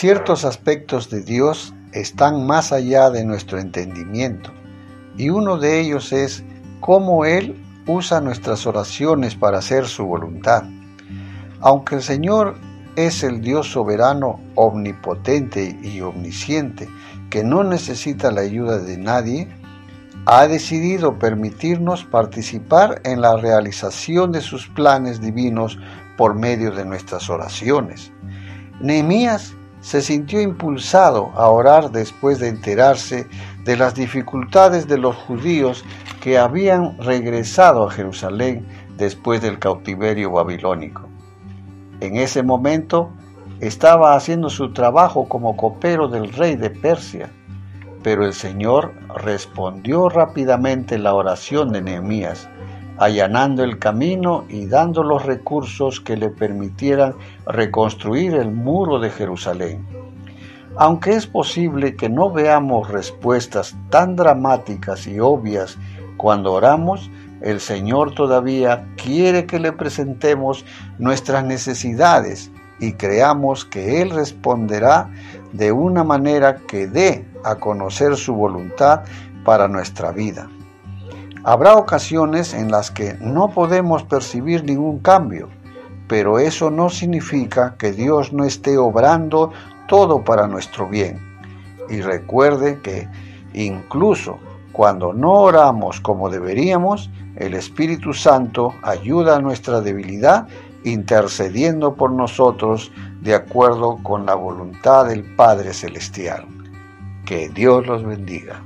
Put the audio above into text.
Ciertos aspectos de Dios están más allá de nuestro entendimiento y uno de ellos es cómo Él usa nuestras oraciones para hacer su voluntad. Aunque el Señor es el Dios soberano, omnipotente y omnisciente, que no necesita la ayuda de nadie, ha decidido permitirnos participar en la realización de sus planes divinos por medio de nuestras oraciones. Nehemías se sintió impulsado a orar después de enterarse de las dificultades de los judíos que habían regresado a Jerusalén después del cautiverio babilónico. En ese momento estaba haciendo su trabajo como copero del rey de Persia, pero el Señor respondió rápidamente la oración de Nehemías, allanando el camino y dando los recursos que le permitieran reconstruir el muro de Jerusalén. Aunque es posible que no veamos respuestas tan dramáticas y obvias cuando oramos, el Señor todavía quiere que le presentemos nuestras necesidades y creamos que Él responderá de una manera que dé a conocer su voluntad para nuestra vida. Habrá ocasiones en las que no podemos percibir ningún cambio, pero eso no significa que Dios no esté obrando todo para nuestro bien. Y recuerde que incluso cuando no oramos como deberíamos, el Espíritu Santo ayuda a nuestra debilidad intercediendo por nosotros de acuerdo con la voluntad del Padre Celestial. Que Dios los bendiga.